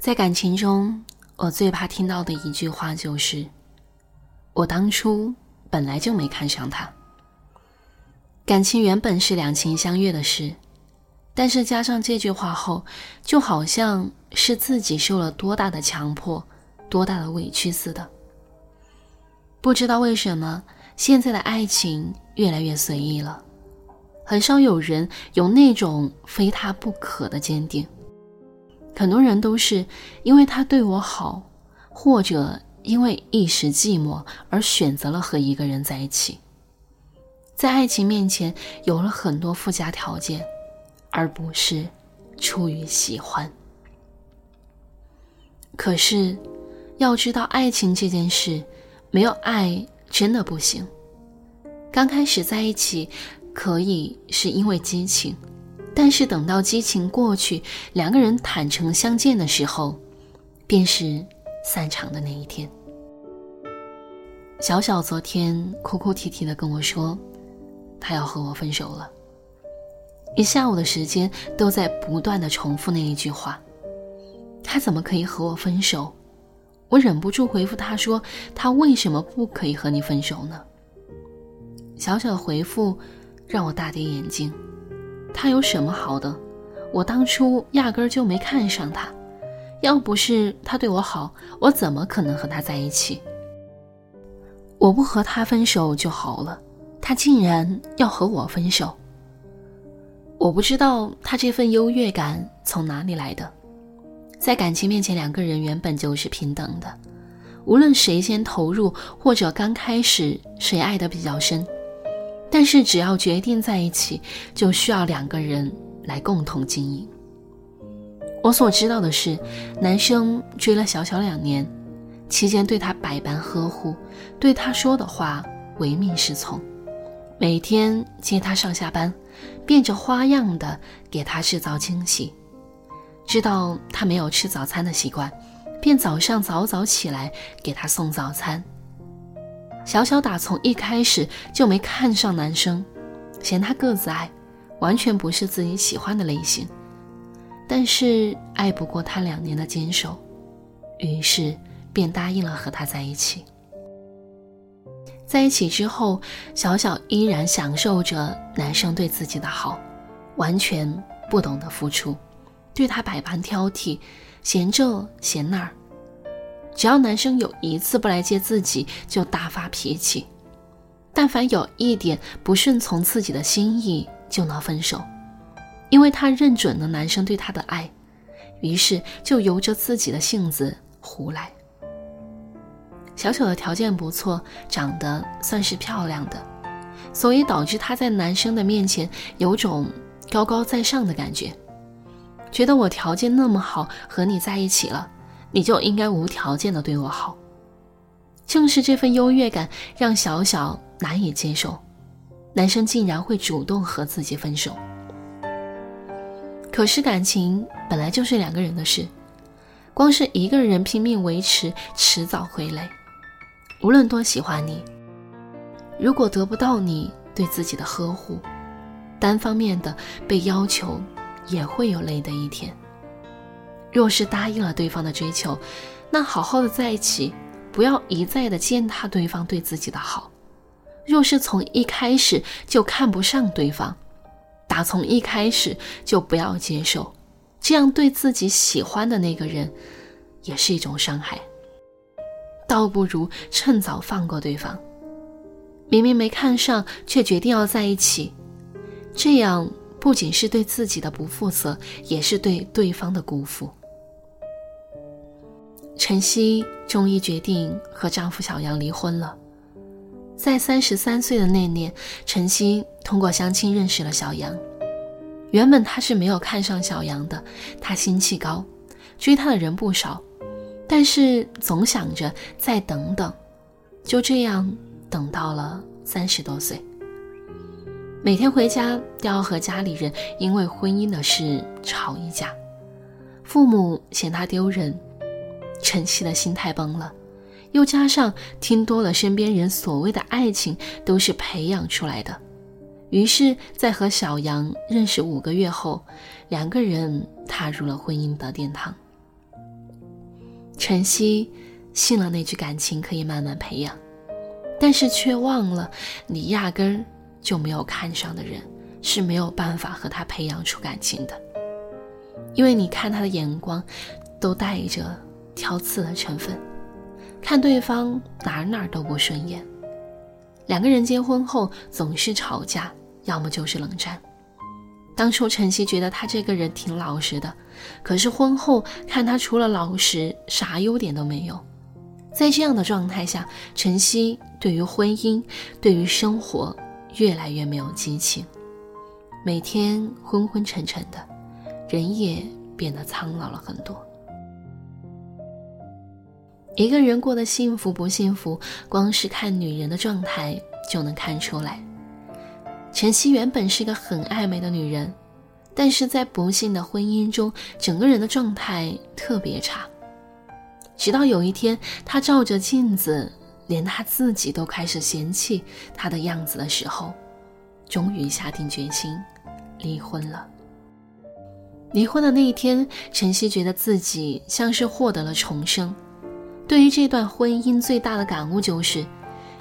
在感情中，我最怕听到的一句话就是：“我当初本来就没看上他。”感情原本是两情相悦的事，但是加上这句话后，就好像是自己受了多大的强迫、多大的委屈似的。不知道为什么，现在的爱情越来越随意了，很少有人有那种非他不可的坚定。很多人都是因为他对我好，或者因为一时寂寞而选择了和一个人在一起。在爱情面前有了很多附加条件，而不是出于喜欢。可是，要知道爱情这件事，没有爱真的不行。刚开始在一起，可以是因为激情。但是等到激情过去，两个人坦诚相见的时候，便是散场的那一天。小小昨天哭哭啼啼的跟我说，他要和我分手了。一下午的时间都在不断的重复那一句话。他怎么可以和我分手？我忍不住回复他说：“他为什么不可以和你分手呢？”小小的回复让我大跌眼镜。他有什么好的？我当初压根儿就没看上他，要不是他对我好，我怎么可能和他在一起？我不和他分手就好了，他竟然要和我分手。我不知道他这份优越感从哪里来的。在感情面前，两个人原本就是平等的，无论谁先投入，或者刚开始谁爱的比较深。但是，只要决定在一起，就需要两个人来共同经营。我所知道的是，男生追了小小两年，期间对她百般呵护，对她说的话唯命是从，每天接她上下班，变着花样的给她制造惊喜。知道她没有吃早餐的习惯，便早上早早起来给她送早餐。小小打从一开始就没看上男生，嫌他个子矮，完全不是自己喜欢的类型。但是爱不过他两年的坚守，于是便答应了和他在一起。在一起之后，小小依然享受着男生对自己的好，完全不懂得付出，对他百般挑剔，嫌这嫌那儿。只要男生有一次不来接自己，就大发脾气；但凡有一点不顺从自己的心意，就闹分手。因为他认准了男生对他的爱，于是就由着自己的性子胡来。小小的条件不错，长得算是漂亮的，所以导致他在男生的面前有种高高在上的感觉，觉得我条件那么好，和你在一起了。你就应该无条件的对我好。正是这份优越感让小小难以接受，男生竟然会主动和自己分手。可是感情本来就是两个人的事，光是一个人拼命维持，迟早会累。无论多喜欢你，如果得不到你对自己的呵护，单方面的被要求，也会有累的一天。若是答应了对方的追求，那好好的在一起，不要一再的践踏对方对自己的好。若是从一开始就看不上对方，打从一开始就不要接受，这样对自己喜欢的那个人，也是一种伤害。倒不如趁早放过对方。明明没看上，却决定要在一起，这样不仅是对自己的不负责，也是对对方的辜负。晨曦终于决定和丈夫小杨离婚了。在三十三岁的那年，晨曦通过相亲认识了小杨。原本她是没有看上小杨的，她心气高，追她的人不少，但是总想着再等等，就这样等到了三十多岁。每天回家都要和家里人因为婚姻的事吵一架，父母嫌她丢人。晨曦的心态崩了，又加上听多了身边人所谓的爱情都是培养出来的，于是，在和小杨认识五个月后，两个人踏入了婚姻的殿堂。晨曦信了那句感情可以慢慢培养，但是却忘了，你压根儿就没有看上的人是没有办法和他培养出感情的，因为你看他的眼光，都带着挑刺的成分，看对方哪哪都不顺眼。两个人结婚后总是吵架。要么就是冷战。当初晨曦觉得他这个人挺老实的，可是婚后看他除了老实，啥优点都没有。在这样的状态下，晨曦对于婚姻、对于生活越来越没有激情，每天昏昏沉沉的，人也变得苍老了很多。一个人过得幸福不幸福，光是看女人的状态就能看出来。晨曦原本是个很爱美的女人，但是在不幸的婚姻中，整个人的状态特别差。直到有一天，她照着镜子，连她自己都开始嫌弃她的样子的时候，终于下定决心离婚了。离婚的那一天，晨曦觉得自己像是获得了重生。对于这段婚姻，最大的感悟就是。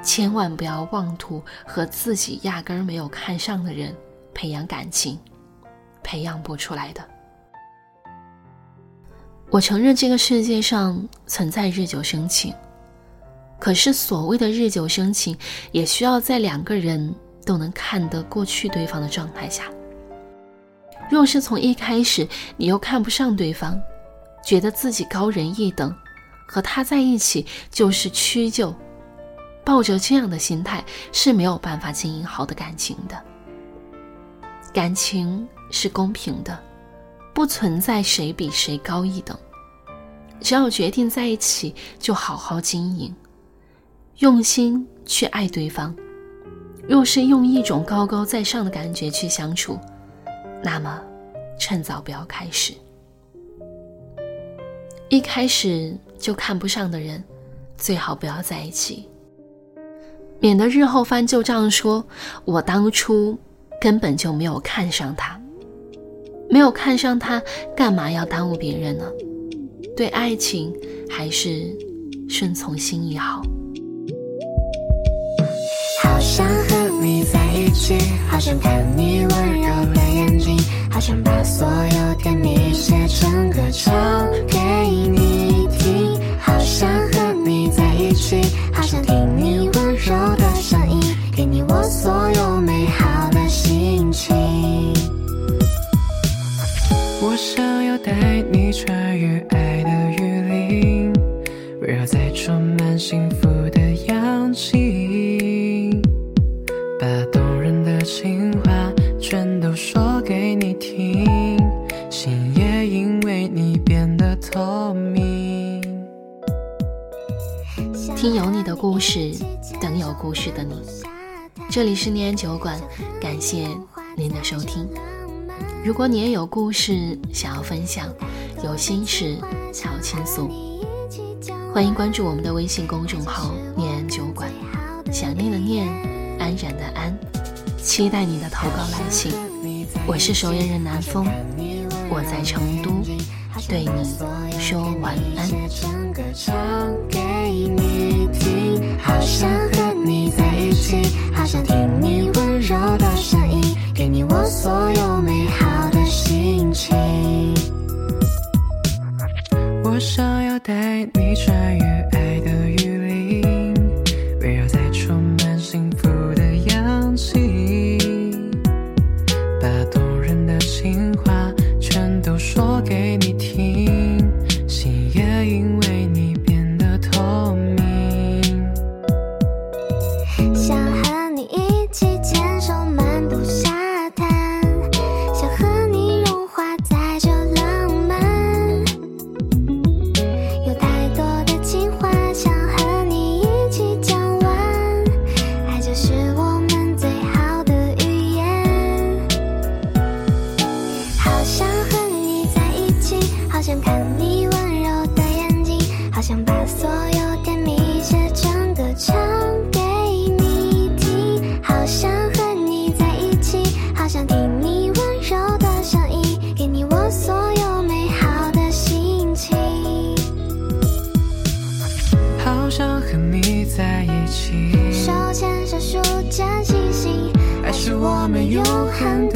千万不要妄图和自己压根儿没有看上的人培养感情，培养不出来的。我承认这个世界上存在日久生情，可是所谓的日久生情，也需要在两个人都能看得过去对方的状态下。若是从一开始你又看不上对方，觉得自己高人一等，和他在一起就是屈就。抱着这样的心态是没有办法经营好的感情的。感情是公平的，不存在谁比谁高一等。只要决定在一起，就好好经营，用心去爱对方。若是用一种高高在上的感觉去相处，那么趁早不要开始。一开始就看不上的人，最好不要在一起。免得日后翻旧账，说我当初根本就没有看上他，没有看上他，干嘛要耽误别人呢？对爱情还是顺从心意好。好想和你在一起，好想看你温柔的眼睛，好想把所有甜蜜写成歌唱幸福的氧气，把动人的情话全都说给你听，心也因为你变得透明。听有你的故事。等有故事的你，这里是念安酒馆，感谢您的收听。如果你也有故事想要分享，有心事想要倾诉，欢迎关注我们的微信公众号“念安酒馆”，想念的念，安然的安，期待你的投稿来信。我是守夜人南风，我在成都，对你说晚安。好想和你在一起，好想听你我想要带你穿越爱的看。